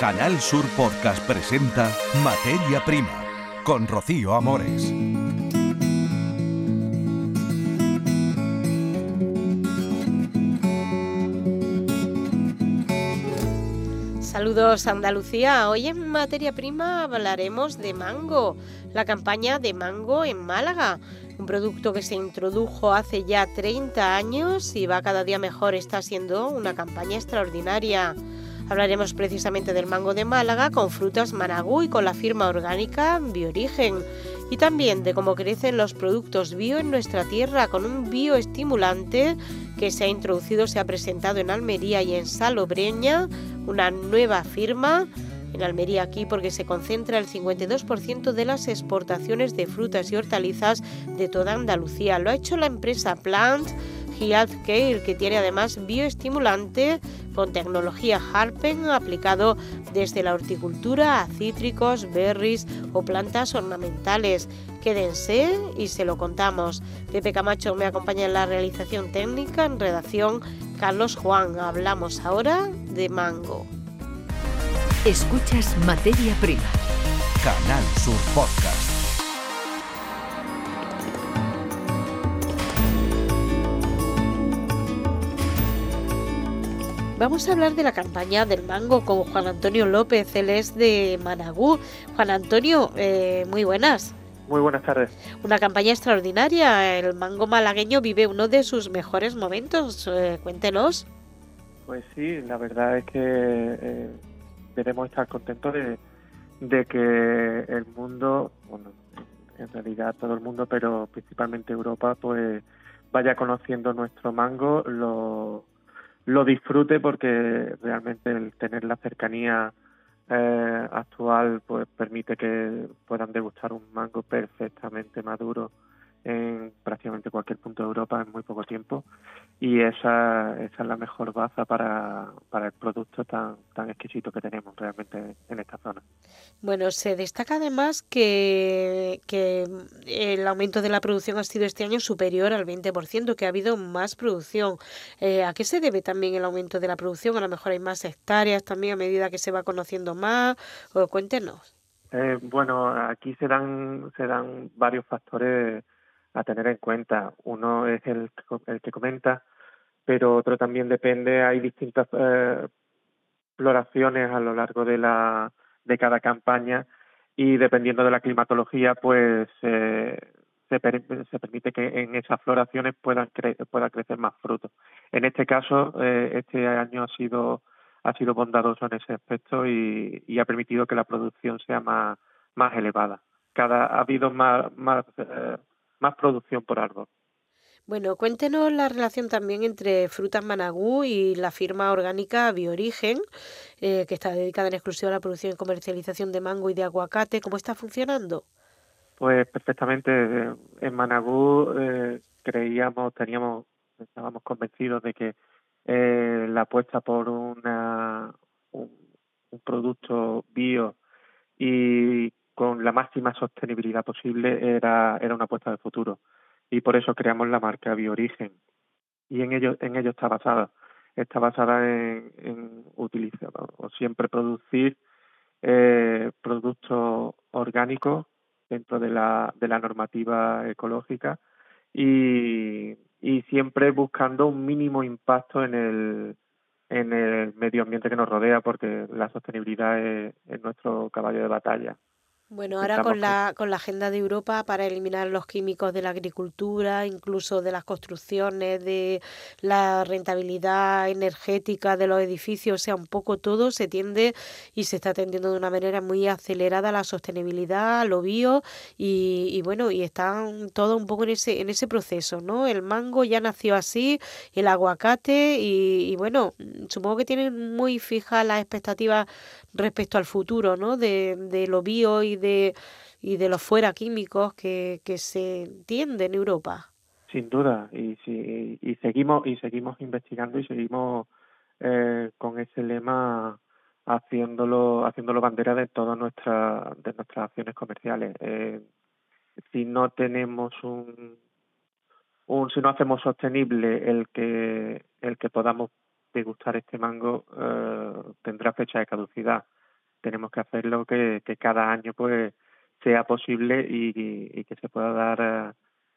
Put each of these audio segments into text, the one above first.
Canal Sur Podcast presenta Materia Prima con Rocío Amores. Saludos Andalucía. Hoy en Materia Prima hablaremos de mango, la campaña de mango en Málaga, un producto que se introdujo hace ya 30 años y va cada día mejor, está siendo una campaña extraordinaria. Hablaremos precisamente del mango de Málaga con frutas Managú y con la firma orgánica Biorigen y también de cómo crecen los productos bio en nuestra tierra con un bioestimulante que se ha introducido, se ha presentado en Almería y en Salobreña, una nueva firma en Almería aquí porque se concentra el 52% de las exportaciones de frutas y hortalizas de toda Andalucía. Lo ha hecho la empresa Plant Health Care, que tiene además bioestimulante con tecnología Harpen aplicado desde la horticultura a cítricos, berries o plantas ornamentales. Quédense y se lo contamos. Pepe Camacho me acompaña en la realización técnica, en redacción Carlos Juan. Hablamos ahora de mango. Escuchas Materia Prima. Canal Sur Podcast. Vamos a hablar de la campaña del mango con Juan Antonio López, él es de Managú. Juan Antonio, eh, muy buenas. Muy buenas tardes. Una campaña extraordinaria. El mango malagueño vive uno de sus mejores momentos. Eh, cuéntenos. Pues sí, la verdad es que eh, debemos estar contentos de, de que el mundo, bueno, en realidad todo el mundo, pero principalmente Europa, pues vaya conociendo nuestro mango, lo, lo disfrute porque realmente el tener la cercanía eh, actual pues permite que puedan degustar un mango perfectamente maduro en prácticamente cualquier punto de Europa en muy poco tiempo y esa, esa es la mejor baza para, para el producto tan, tan exquisito que tenemos realmente en esta zona. Bueno, se destaca además que, que el aumento de la producción ha sido este año superior al 20%, que ha habido más producción. Eh, ¿A qué se debe también el aumento de la producción? A lo mejor hay más hectáreas también a medida que se va conociendo más. O, cuéntenos. Eh, bueno, aquí se dan, se dan varios factores a tener en cuenta. Uno es el, el que comenta, pero otro también depende, hay distintas eh, floraciones a lo largo de, la, de cada campaña y dependiendo de la climatología, pues eh, se, se, permite que en esas floraciones puedan cre pueda crecer más frutos. En este caso, eh, este año ha sido ha sido bondadoso en ese aspecto y, y ha permitido que la producción sea más, más elevada. Cada ha habido más, más eh, más producción por árbol. Bueno, cuéntenos la relación también entre Frutas Managú y la firma orgánica Biorigen, eh, que está dedicada en exclusiva a la producción y comercialización de mango y de aguacate. ¿Cómo está funcionando? Pues perfectamente. En Managú eh, creíamos, teníamos, estábamos convencidos de que eh, la apuesta por una, un, un producto bio y con la máxima sostenibilidad posible era, era una apuesta de futuro. Y por eso creamos la marca Biorigen. Y en ello, en ello está basada. Está basada en, utilizar o siempre producir eh, productos orgánicos dentro de la, de la normativa ecológica y, y siempre buscando un mínimo impacto en el, en el medio ambiente que nos rodea, porque la sostenibilidad es nuestro caballo de batalla. Bueno, ahora con la, con la agenda de Europa para eliminar los químicos de la agricultura, incluso de las construcciones, de la rentabilidad energética de los edificios, o sea, un poco todo se tiende y se está atendiendo de una manera muy acelerada a la sostenibilidad, a lo bio y, y bueno, y están todo un poco en ese, en ese proceso, ¿no? El mango ya nació así, el aguacate y, y bueno, supongo que tienen muy fijas las expectativas respecto al futuro, ¿no? De, de lo bio y de, y de los fuera químicos que, que se entiende en Europa. Sin duda, y, si, y seguimos y seguimos investigando y seguimos eh, con ese lema haciéndolo haciéndolo bandera de todas nuestras de nuestras acciones comerciales. Eh, si no tenemos un, un si no hacemos sostenible el que el que podamos degustar este mango eh, tendrá fecha de caducidad tenemos que hacerlo que, que cada año pues sea posible y, que se pueda dar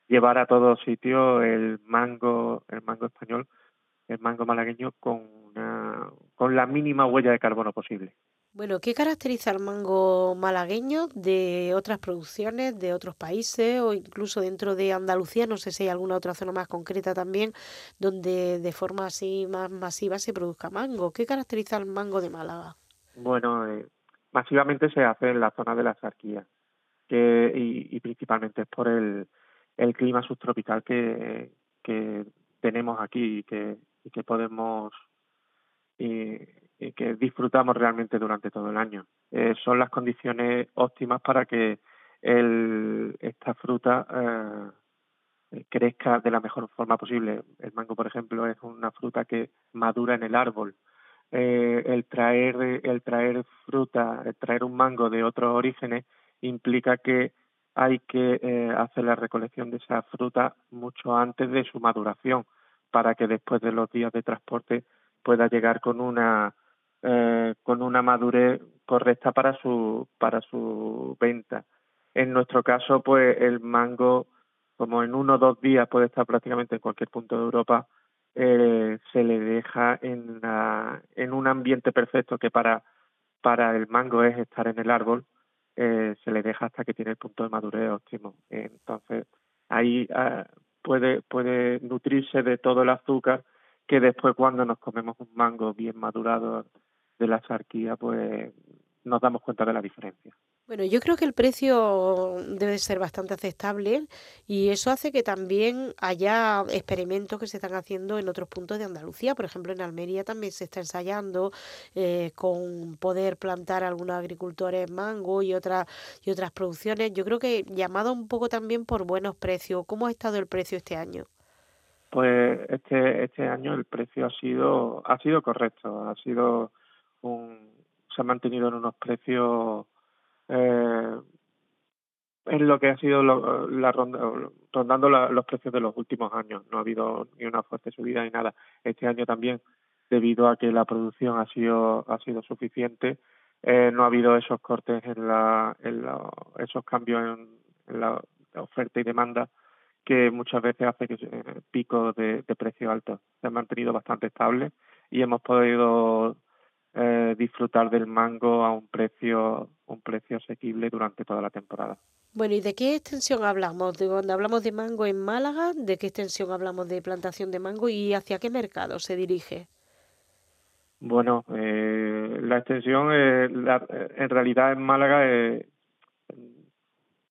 llevar a todos sitios el mango el mango español el mango malagueño con con la mínima huella de carbono posible bueno, ¿qué caracteriza el mango malagueño de otras producciones de otros países o incluso dentro de Andalucía? No sé si hay alguna otra zona más concreta también donde de forma así más masiva se produzca mango. ¿Qué caracteriza el mango de Málaga? Bueno, eh, masivamente se hace en la zona de la Sarquía que, y, principalmente es por el, el clima subtropical que, que tenemos aquí y que, y que podemos y, que disfrutamos realmente durante todo el año. Eh, son las condiciones óptimas para que el, esta fruta eh, crezca de la mejor forma posible. El mango, por ejemplo, es una fruta que madura en el árbol. Eh, el traer el traer fruta, el traer un mango de otros orígenes implica que hay que eh, hacer la recolección de esa fruta mucho antes de su maduración para que después de los días de transporte pueda llegar con una eh, con una madurez correcta para su para su venta. En nuestro caso, pues el mango, como en uno o dos días puede estar prácticamente en cualquier punto de Europa, eh, se le deja en, la, en un ambiente perfecto que para para el mango es estar en el árbol eh, se le deja hasta que tiene el punto de madurez óptimo. Entonces, ahí ah, puede, puede nutrirse de todo el azúcar que después cuando nos comemos un mango bien madurado de la sarquía, pues nos damos cuenta de la diferencia. Bueno, yo creo que el precio debe ser bastante aceptable y eso hace que también haya experimentos que se están haciendo en otros puntos de Andalucía. Por ejemplo, en Almería también se está ensayando eh, con poder plantar algunos agricultores mango y otras y otras producciones. Yo creo que llamado un poco también por buenos precios. ¿Cómo ha estado el precio este año? Pues este este año el precio ha sido ha sido correcto, ha sido un se ha mantenido en unos precios eh, lo que ha sido la ronda, rondando los precios de los últimos años. No ha habido ni una fuerte subida ni nada. Este año también, debido a que la producción ha sido ha sido suficiente, eh, no ha habido esos cortes en la, en la esos cambios en, la oferta y demanda que muchas veces hace que eh, pico de, de precio alto. Se ha mantenido bastante estable y hemos podido eh, disfrutar del mango a un precio un precio asequible durante toda la temporada. Bueno, ¿y de qué extensión hablamos? De cuando hablamos de mango en Málaga, ¿de qué extensión hablamos de plantación de mango y hacia qué mercado se dirige? Bueno, eh, la extensión eh, en realidad en Málaga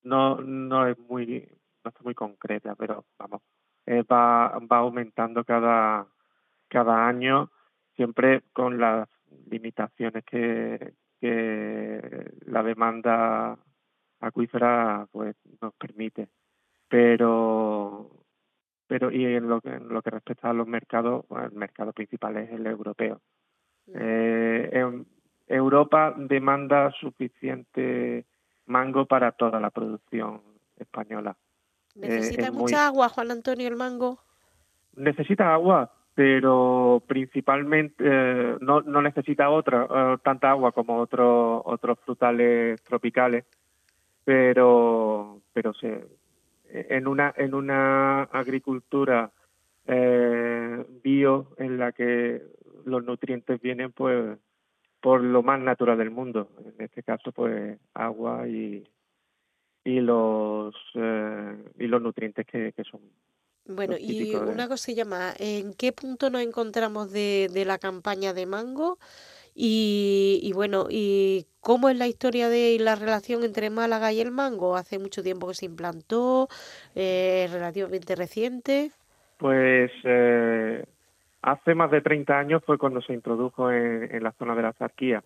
no no es muy no está muy concreta, pero vamos va va aumentando cada cada año siempre con las limitaciones que, que la demanda acuífera pues nos permite. Pero pero y en lo que en lo que respecta a los mercados el mercado principal es el europeo. Eh, en Europa demanda suficiente mango para toda la producción española. Necesita eh, mucha agua Juan Antonio el mango necesita agua pero principalmente eh, no, no necesita otra eh, tanta agua como otros otros frutales tropicales pero pero se en una en una agricultura eh, bio en la que los nutrientes vienen pues por lo más natural del mundo en este caso pues agua y y los y los nutrientes que son bueno, y una cosilla más, ¿en qué punto nos encontramos de, de la campaña de Mango? Y, y, bueno, ¿y cómo es la historia de la relación entre Málaga y el mango? ¿Hace mucho tiempo que se implantó? Eh, ¿Relativamente reciente? Pues eh, hace más de 30 años fue cuando se introdujo en, en la zona de la Zarquía.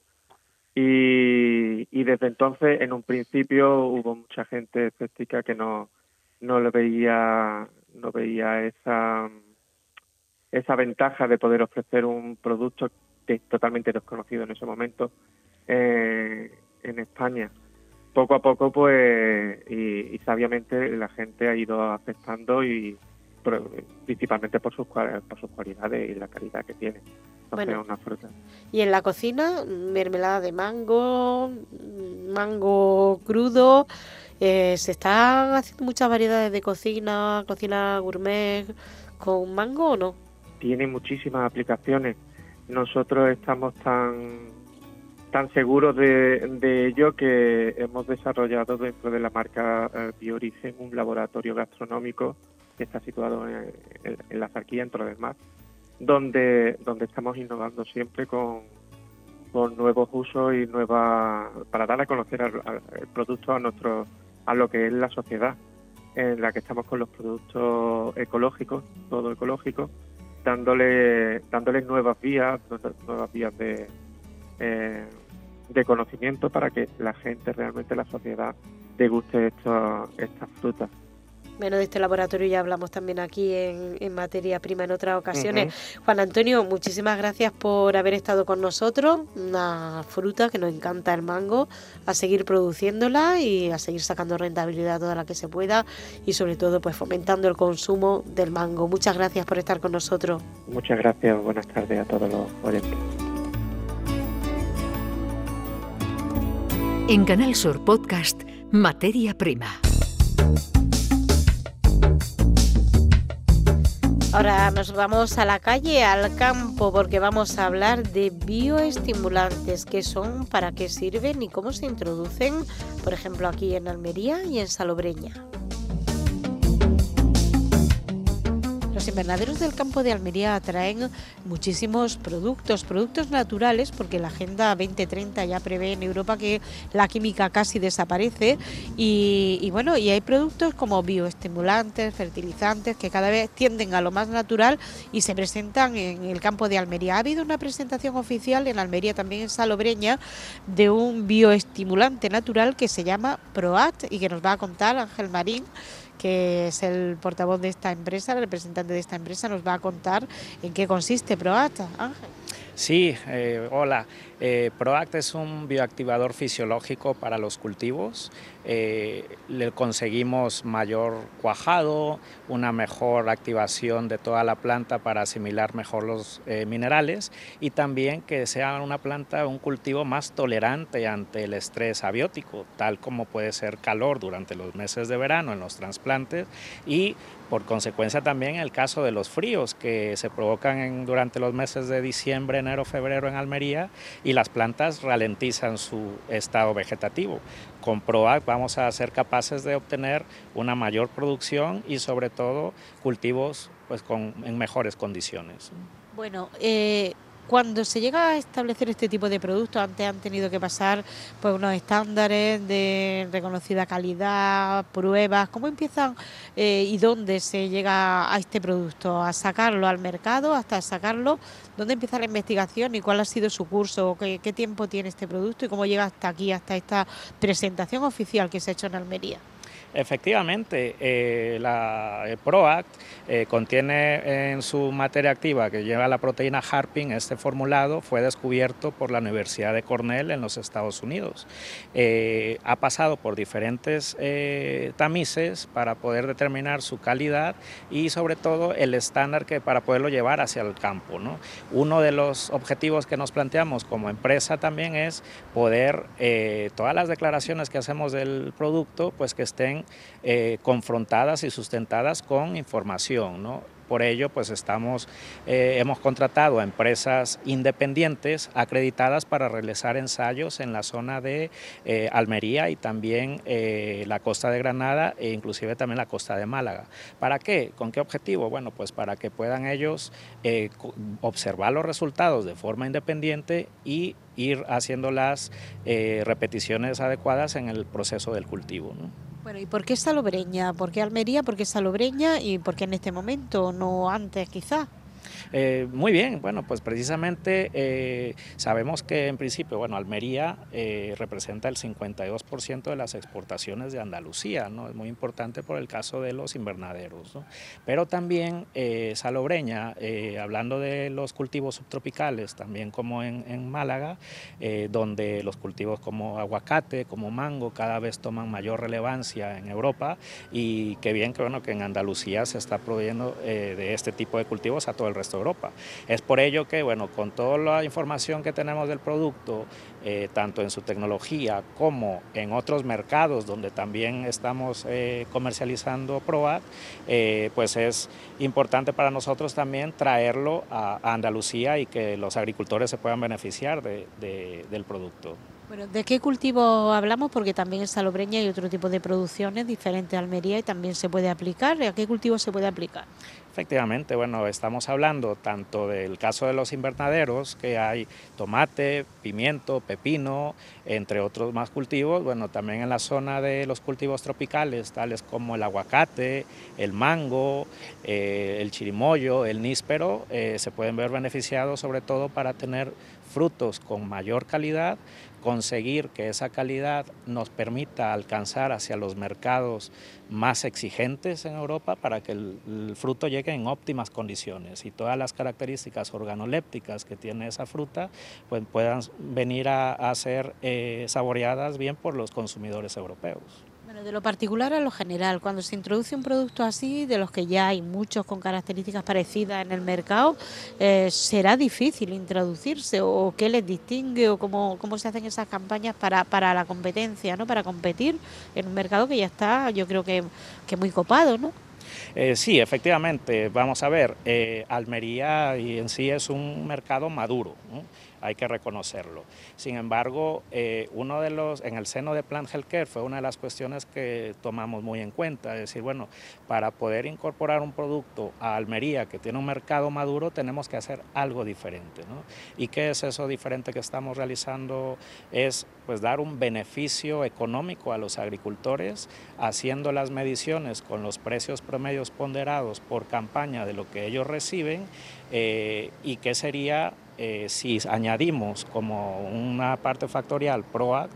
Y, y desde entonces, en un principio, hubo mucha gente escéptica que no, no le veía no veía esa esa ventaja de poder ofrecer un producto que es totalmente desconocido en ese momento eh, en España. Poco a poco, pues, y, sabiamente la gente ha ido aceptando y principalmente por sus, por sus cualidades y la calidad que tiene. bueno, una fruta. Y en la cocina, mermelada de mango, mango crudo. Eh, ¿Se están haciendo muchas variedades de cocina, cocina gourmet con mango o no? Tiene muchísimas aplicaciones. Nosotros estamos tan tan seguros de, ello que hemos desarrollado dentro de la marca eh, Biorigen un laboratorio gastronómico que está situado en, la Zarquía, en del Mar, donde, donde estamos innovando siempre con, con nuevos usos y nuevas para dar a conocer el producto a nuestro a lo que es la sociedad en la que estamos con los productos ecológicos, todo ecológico, dándole dándole nuevas vías, nuevas vías de eh, de conocimiento para que la gente, realmente la sociedad, deguste esto, estas frutas. Bueno, de este laboratorio ya hablamos también aquí en, materia prima en otras ocasiones. Juan Antonio, muchísimas gracias por haber estado con nosotros. Una fruta que nos encanta el mango, a seguir produciéndola y a seguir sacando rentabilidad toda la que se pueda y sobre todo pues fomentando el consumo del mango. Muchas gracias por estar con nosotros. Muchas gracias, buenas tardes a todos los oyentes. En Canal Sur Podcast, Materia Prima. Ahora nos vamos a la calle, al campo, porque vamos a hablar de bioestimulantes, qué son, para qué sirven y cómo se introducen, por ejemplo, aquí en Almería y en Salobreña. Los invernaderos del campo de Almería atraen muchísimos productos, productos naturales, porque la Agenda 2030 ya prevé en Europa que la química casi desaparece. Y, bueno, y hay productos como bioestimulantes, fertilizantes, que cada vez tienden a lo más natural y se presentan en el campo de Almería. Ha habido una presentación oficial en Almería, también en Salobreña, de un bioestimulante natural que se llama PROAT y que nos va a contar Ángel Marín que es el portavoz de esta empresa, el representante de esta empresa, nos va a contar en qué consiste ProAta. Ángel. Sí, eh, hola. Eh, ProAct es un bioactivador fisiológico para los cultivos. Eh, le conseguimos mayor cuajado, una mejor activación de toda la planta para asimilar mejor los eh, minerales y también que sea una planta, un cultivo más tolerante ante el estrés abiótico, tal como puede ser calor durante los meses de verano en los trasplantes y por consecuencia también el caso de los fríos que se provocan durante los meses de diciembre, enero, febrero en Almería y las plantas ralentizan su estado vegetativo. Con PROAC vamos a ser capaces de obtener una mayor producción y sobre todo cultivos pues, con, en mejores condiciones. Bueno, eh, cuando se llega a establecer este tipo de productos, antes han tenido que pasar pues unos estándares de reconocida calidad, pruebas, ¿cómo empiezan eh, y dónde se llega a este producto? ¿A sacarlo al mercado, hasta sacarlo? ¿Dónde empieza la investigación y cuál ha sido su curso? ¿Qué, qué tiempo tiene este producto y cómo llega hasta aquí, hasta esta presentación oficial que se ha hecho en Almería? Efectivamente, eh, la, el PROACT eh, contiene en su materia activa que lleva la proteína Harpin, este formulado fue descubierto por la Universidad de Cornell en los Estados Unidos. Eh, ha pasado por diferentes tamices para poder determinar su calidad y sobre todo el estándar que para poderlo llevar hacia el campo. Uno de los objetivos que nos planteamos como empresa también es poder, todas las declaraciones que hacemos del producto, pues que estén eh, confrontadas y sustentadas con información. ¿no? Por ello, pues estamos, eh, hemos contratado a empresas independientes acreditadas para realizar ensayos en la zona de eh, Almería y también la costa de Granada e inclusive también la costa de Málaga. ¿Para qué? ¿Con qué objetivo? Bueno, pues para que puedan ellos observar los resultados de forma independiente y ir haciendo las repeticiones adecuadas en el proceso del cultivo. Bueno, ¿y por qué Salobreña? ¿Por qué Almería? ¿Por qué Salobreña? ¿Y por qué en este momento, no antes quizás? Eh, muy bien, bueno, pues precisamente eh, sabemos que en principio, bueno, Almería eh, representa el 52% de las exportaciones de Andalucía, ¿no? Es muy importante por el caso de los invernaderos, ¿no? Pero también Salobreña, hablando de los cultivos subtropicales, también como en, en Málaga, donde los cultivos como aguacate, como mango, cada vez toman mayor relevancia en Europa y qué bien que, bueno, que en Andalucía se está proveyendo de este tipo de cultivos a todo el resto de Europa. Es por ello que, bueno, con toda la información que tenemos del producto, eh, tanto en su tecnología como en otros mercados donde también estamos eh, comercializando ProAct, eh, pues es importante para nosotros también traerlo a, Andalucía y que los agricultores se puedan beneficiar del producto. Bueno, ¿de qué cultivo hablamos? Porque también en Salobreña hay otro tipo de producciones diferentes a Almería y también se puede aplicar. ¿A qué cultivo se puede aplicar? Efectivamente, bueno, estamos hablando tanto del caso de los invernaderos, que hay tomate, pimiento, pepino, entre otros más cultivos, bueno, también en la zona de los cultivos tropicales, tales como el aguacate, el mango, eh, el chirimoyo, el níspero, eh, se pueden ver beneficiados sobre todo para tener frutos con mayor calidad, conseguir que esa calidad nos permita alcanzar hacia los mercados más exigentes en Europa para que el, fruto llegue en óptimas condiciones. Y todas las características organolépticas que tiene esa fruta pues puedan venir a, ser eh, saboreadas bien por los consumidores europeos de lo particular a lo general, cuando se introduce un producto así, de los que ya hay muchos con características parecidas en el mercado, eh, ¿será difícil introducirse o qué les distingue o cómo, cómo se hacen esas campañas para, para la competencia, ¿no? para competir en un mercado que ya está, yo creo que, que muy copado? ¿no? Eh, sí, efectivamente, vamos a ver, eh, Almería y en sí es un mercado maduro hay que reconocerlo. Sin embargo, eh, uno de los, en el seno de Plant Healthcare fue una de las cuestiones que tomamos muy en cuenta, es decir, bueno, para poder incorporar un producto a Almería que tiene un mercado maduro, tenemos que hacer algo diferente. ¿no? ¿Y qué es eso diferente que estamos realizando? Es pues dar un beneficio económico a los agricultores haciendo las mediciones con los precios promedios ponderados por campaña de lo que ellos reciben eh, y qué sería eh, si añadimos como una parte factorial PROACT,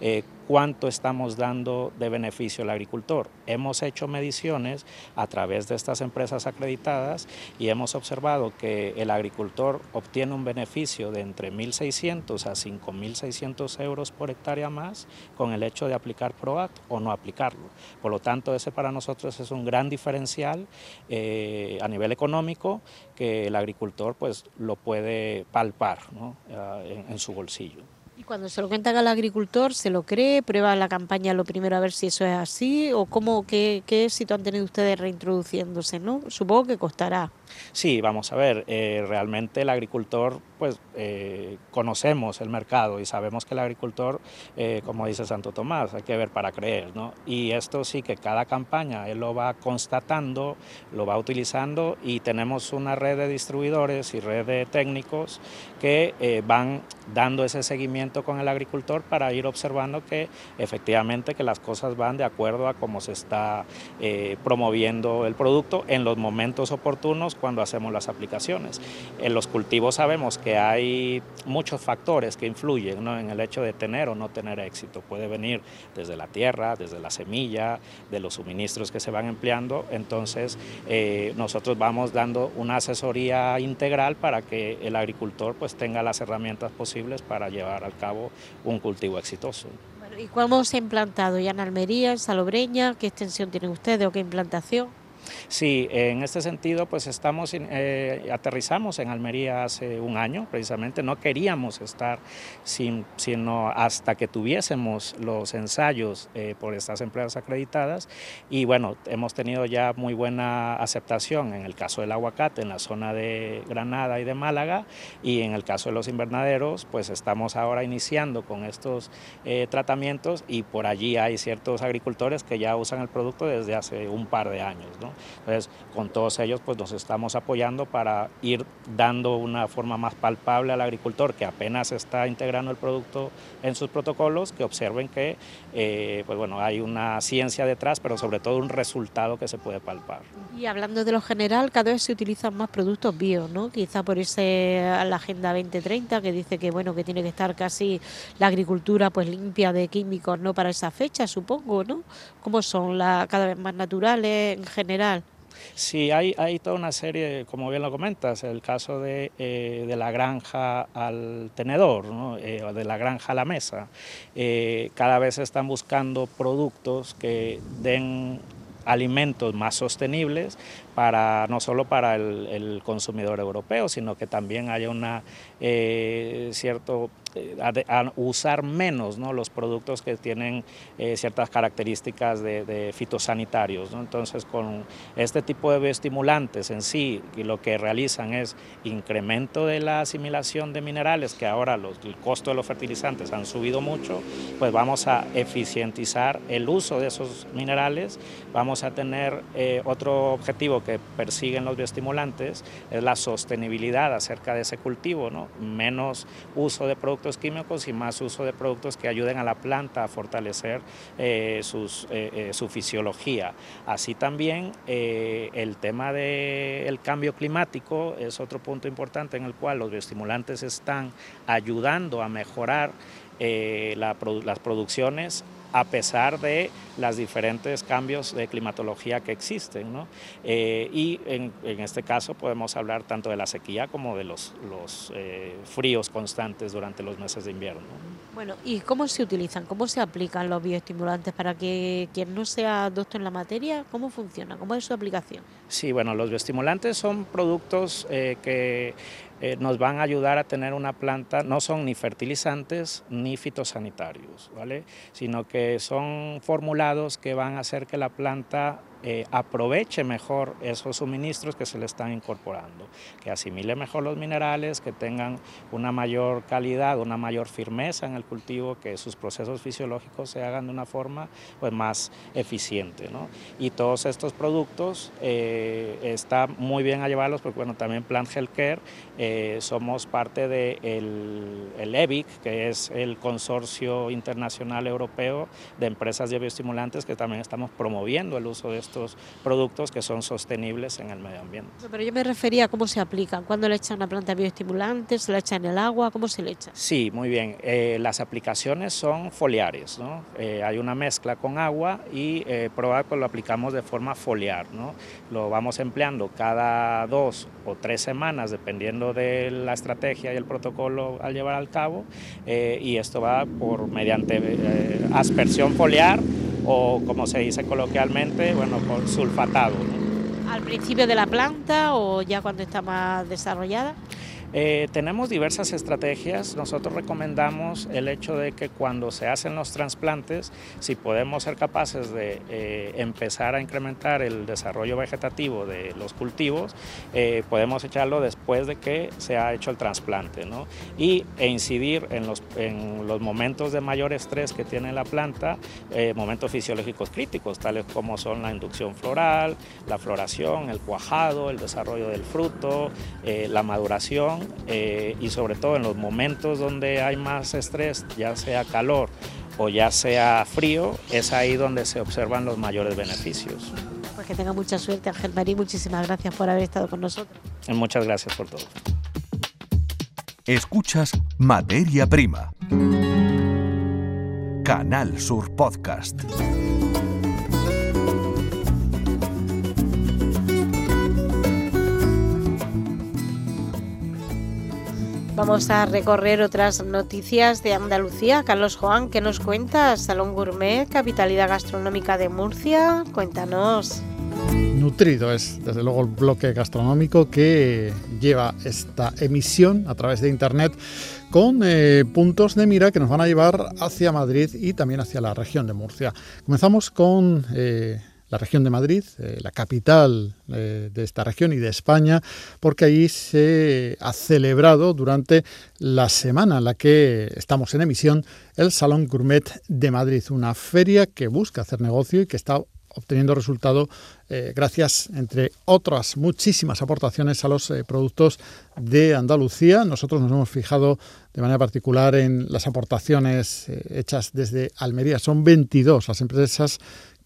eh, cuánto estamos dando de beneficio al agricultor. Hemos hecho mediciones a través de estas empresas acreditadas y hemos observado que el agricultor obtiene un beneficio de entre 1.600 a 5.600 euros por hectárea más con el hecho de aplicar PROACT o no aplicarlo. Por lo tanto, ese para nosotros es un gran diferencial eh, a nivel económico que el agricultor pues, lo puede palpar eh, en su bolsillo. Cuando se lo cuentan al agricultor, ¿se lo cree? ¿Prueba la campaña lo primero a ver si eso es así? ¿O cómo, qué, qué éxito han tenido ustedes reintroduciéndose? ¿no? Supongo que costará. Sí, vamos a ver, eh, realmente el agricultor, pues eh, conocemos el mercado y sabemos que el agricultor, eh, como dice Santo Tomás, hay que ver para creer, ¿no? Y esto sí que cada campaña él lo va constatando, lo va utilizando y tenemos una red de distribuidores y red de técnicos que van dando ese seguimiento con el agricultor para ir observando que efectivamente que las cosas van de acuerdo a cómo se está promoviendo el producto en los momentos oportunos cuando hacemos las aplicaciones. En los cultivos sabemos que hay muchos factores que influyen en el hecho de tener o no tener éxito. Puede venir desde la tierra, desde la semilla, de los suministros que se van empleando. Entonces eh, nosotros vamos dando una asesoría integral para que el agricultor pues tenga las herramientas posibles para llevar al cabo un cultivo exitoso. ¿Y cómo se ha implantado ya en Almería, en Salobreña? ¿Qué extensión tienen ustedes o qué implantación? Sí, en este sentido, pues estamos, eh, aterrizamos en Almería hace un año, precisamente. No queríamos estar sin, sino hasta que tuviésemos los ensayos eh, por estas empresas acreditadas. Y bueno, hemos tenido ya muy buena aceptación en el caso del aguacate en la zona de Granada y de Málaga. Y en el caso de los invernaderos, pues estamos ahora iniciando con estos eh, tratamientos y por allí hay ciertos agricultores que ya usan el producto desde hace un par de años. ¿no? Entonces, con todos ellos pues nos estamos apoyando para ir dando una forma más palpable al agricultor que apenas está integrando el producto en sus protocolos, que observen que eh, pues bueno, hay una ciencia detrás, pero sobre todo un resultado que se puede palpar. Y hablando de lo general, cada vez se utilizan más productos bio, ¿no? Quizá por ese la Agenda 2030 que dice que bueno, que tiene que estar casi la agricultura pues limpia de químicos, ¿no? Para esa fecha, supongo, ¿no? ¿Cómo son la, cada vez más naturales en general? Sí, hay, hay toda una serie, como bien lo comentas, el caso de, eh, de la granja al tenedor, ¿no? Eh, de la granja a la mesa. Eh, cada vez están buscando productos que den alimentos más sostenibles para no solo para el, consumidor europeo, sino que también haya una eh, cierto eh, a, usar menos ¿no? los productos que tienen eh, ciertas características de, fitosanitarios. ¿no? Entonces, con este tipo de bioestimulantes en sí, lo que realizan es incremento de la asimilación de minerales, que ahora el costo de los fertilizantes han subido mucho, pues vamos a eficientizar el uso de esos minerales, vamos a tener eh, otro objetivo que persiguen los bioestimulantes, es la sostenibilidad acerca de ese cultivo, ¿no? menos uso de productos químicos y más uso de productos que ayuden a la planta a fortalecer eh, eh, eh, su fisiología. Así también el tema del cambio climático es otro punto importante en el cual los bioestimulantes están ayudando a mejorar las producciones a pesar de los diferentes cambios de climatología que existen. ¿no? Eh, y en, este caso podemos hablar tanto de la sequía como de los, los eh, fríos constantes durante los meses de invierno. Bueno, ¿y cómo se utilizan? ¿Cómo se aplican los bioestimulantes para que quien no sea doctor en la materia, cómo funciona? ¿Cómo es su aplicación? Sí, bueno, los bioestimulantes son productos eh, que eh, nos van a ayudar a tener una planta, no son ni fertilizantes ni fitosanitarios, ¿vale? sino que son formulados que van a hacer que la planta eh, aproveche mejor esos suministros que se le están incorporando, que asimile mejor los minerales, que tengan una mayor calidad, una mayor firmeza en el cultivo, que sus procesos fisiológicos se hagan de una forma pues, más eficiente. Y todos estos productos eh, está muy bien a llevarlos porque bueno, también Plant Health Care eh, somos parte del de el que es el consorcio internacional europeo de empresas de bioestimulantes que también estamos promoviendo el uso de estos estos productos que son sostenibles en el medio ambiente. Pero yo me refería a cómo se aplican, cuando le echan una planta bioestimulante, se la echa en el agua, ¿cómo se le echa? Sí, muy bien. Eh, las aplicaciones son foliares, ¿no? Eh, hay una mezcla con agua y eh, pues lo aplicamos de forma foliar, ¿no? Lo vamos empleando cada dos o tres semanas, dependiendo de la estrategia y el protocolo al llevar al cabo, eh, y esto va por mediante aspersión foliar o como se dice coloquialmente, bueno, sulfatado. ¿Al principio de la planta o ya cuando está más desarrollada? Eh, tenemos diversas estrategias. Nosotros recomendamos el hecho de que cuando se hacen los trasplantes, si podemos ser capaces de eh, empezar a incrementar el desarrollo vegetativo de los cultivos, eh, podemos echarlo después de que se ha hecho el trasplante ¿no? y, e incidir en los, en los momentos de mayor estrés que tiene la planta, momentos fisiológicos críticos, tales como son la inducción floral, la floración, el cuajado, el desarrollo del fruto, la maduración eh, y sobre todo en los momentos donde hay más estrés, ya sea calor o ya sea frío, es ahí donde se observan los mayores beneficios. Pues que tenga mucha suerte, Ángel Marí. Muchísimas gracias por haber estado con nosotros. Muchas gracias por todo. Escuchas Materia Prima. Canal Sur Podcast. Vamos a recorrer otras noticias de Andalucía. Carlos Juan, ¿qué nos cuentas? Salón Gourmet, capitalidad gastronómica de Murcia. Cuéntanos. Nutrido es desde luego el bloque gastronómico que lleva esta emisión a través de internet con eh, puntos de mira que nos van a llevar hacia Madrid y también hacia la región de Murcia. Comenzamos con eh, la región de Madrid, eh, la capital eh, de esta región y de España, porque ahí se ha celebrado durante la semana en la que estamos en emisión el Salón Gourmet de Madrid, una feria que busca hacer negocio y que está obteniendo resultado eh, gracias, entre otras muchísimas aportaciones, a los productos de Andalucía. Nosotros nos hemos fijado de manera particular en las aportaciones hechas desde Almería. Son 22 las empresas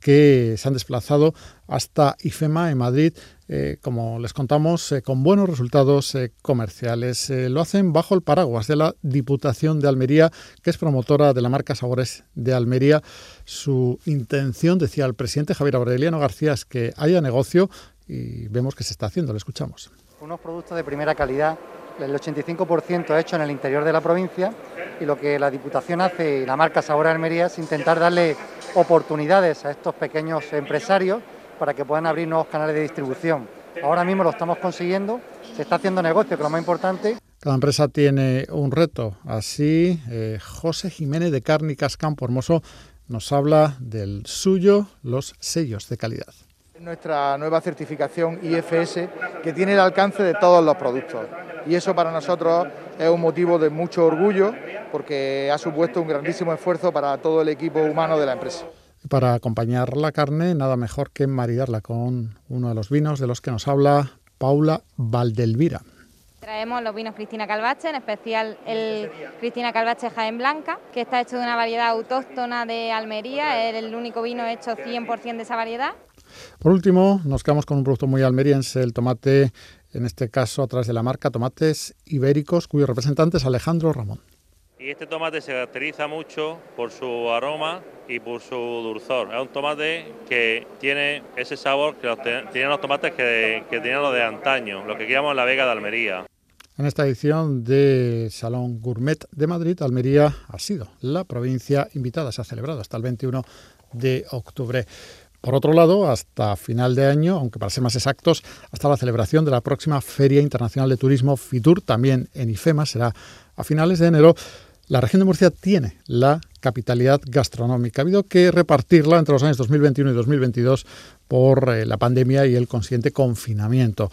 que se han desplazado hasta IFEMA en Madrid, eh, como les contamos, eh, con buenos resultados eh, comerciales. lo hacen bajo el paraguas de la Diputación de Almería, que es promotora de la marca Sabores de Almería. Su intención, decía el presidente Javier Aureliano García, es que haya negocio y vemos que se está haciendo. Le escuchamos. Unos productos de primera calidad, el 85% hecho en el interior de la provincia y lo que la Diputación hace y la marca Sabores de Almería es intentar darle oportunidades a estos pequeños empresarios para que puedan abrir nuevos canales de distribución. Ahora mismo lo estamos consiguiendo, se está haciendo negocio, que es lo más importante. Cada empresa tiene un reto. Así, eh, José Jiménez de Cárnicas Campo Hermoso nos habla del suyo, los sellos de calidad. Nuestra nueva certificación IFS que tiene el alcance de todos los productos. Y eso para nosotros es un motivo de mucho orgullo porque ha supuesto un grandísimo esfuerzo para todo el equipo humano de la empresa. Para acompañar la carne, nada mejor que maridarla con uno de los vinos de los que nos habla Paula Valdelvira. Traemos los vinos Cristina Calvache, en especial el Cristina Calvache Jaén Blanca, que está hecho de una variedad autóctona de Almería, es el único vino hecho 100% de esa variedad. Por último, nos quedamos con un producto muy almeriense, el tomate, en este caso a través de la marca Tomates Ibéricos, cuyo representante es Alejandro Ramón. Y este tomate se caracteriza mucho por su aroma y por su dulzor. Es un tomate que tiene ese sabor que tienen los tomates que, que tenían los de antaño, lo que llamamos la Vega de Almería. En esta edición de Salón Gourmet de Madrid, Almería ha sido la provincia invitada. Se ha celebrado hasta el 21 de octubre. Por otro lado, hasta final de año, aunque para ser más exactos, hasta la celebración de la próxima Feria Internacional de Turismo FITUR, también en IFEMA, será a finales de enero. La región de Murcia tiene la capitalidad gastronómica. Ha habido que repartirla entre los años 2021 y 2022 por eh, la pandemia y el consciente confinamiento.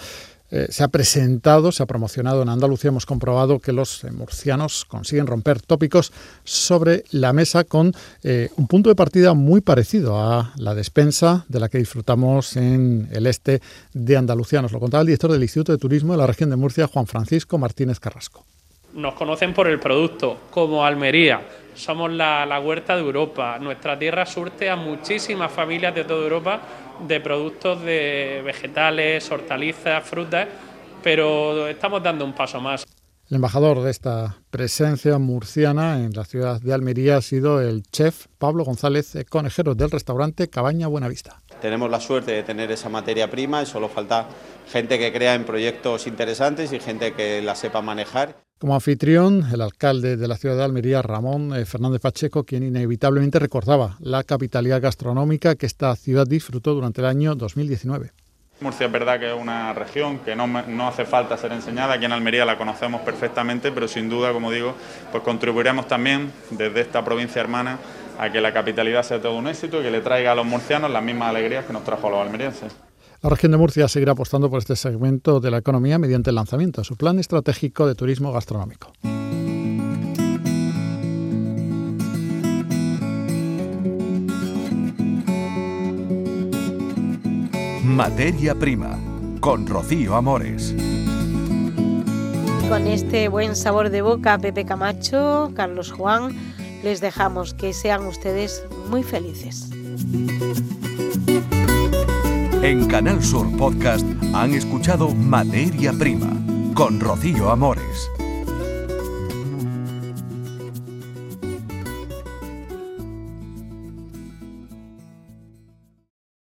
Eh, se ha presentado, se ha promocionado en Andalucía. Hemos comprobado que los eh, murcianos consiguen romper tópicos sobre la mesa con eh, un punto de partida muy parecido a la despensa de la que disfrutamos en el este de Andalucía. Nos lo contaba el director del Instituto de Turismo de la región de Murcia, Juan Francisco Martínez Carrasco. Nos conocen por el producto, como Almería. Somos la, la huerta de Europa. Nuestra tierra surte a muchísimas familias de toda Europa de productos de vegetales, hortalizas, frutas, pero estamos dando un paso más. El embajador de esta presencia murciana en la ciudad de Almería ha sido el chef Pablo González, conejero del restaurante Cabaña Buenavista. Tenemos la suerte de tener esa materia prima y solo falta gente que crea en proyectos interesantes y gente que la sepa manejar. Como anfitrión, el alcalde de la ciudad de Almería, Ramón eh, Fernández Pacheco, quien inevitablemente recordaba la capitalidad gastronómica que esta ciudad disfrutó durante el año 2019. Murcia es verdad que es una región que no, no, hace falta ser enseñada, aquí en Almería la conocemos perfectamente, pero sin duda, como digo, pues contribuiremos también desde esta provincia hermana a que la capitalidad sea todo un éxito y que le traiga a los murcianos las mismas alegrías que nos trajo a los almerienses. La región de Murcia seguirá apostando por este segmento de la economía mediante el lanzamiento de su plan estratégico de turismo gastronómico. Materia Prima, con Rocío Amores. Con este buen sabor de boca, Pepe Camacho, Carlos Juan, les dejamos que sean ustedes muy felices. En Canal Sur Podcast han escuchado Materia Prima con Rocío Amores.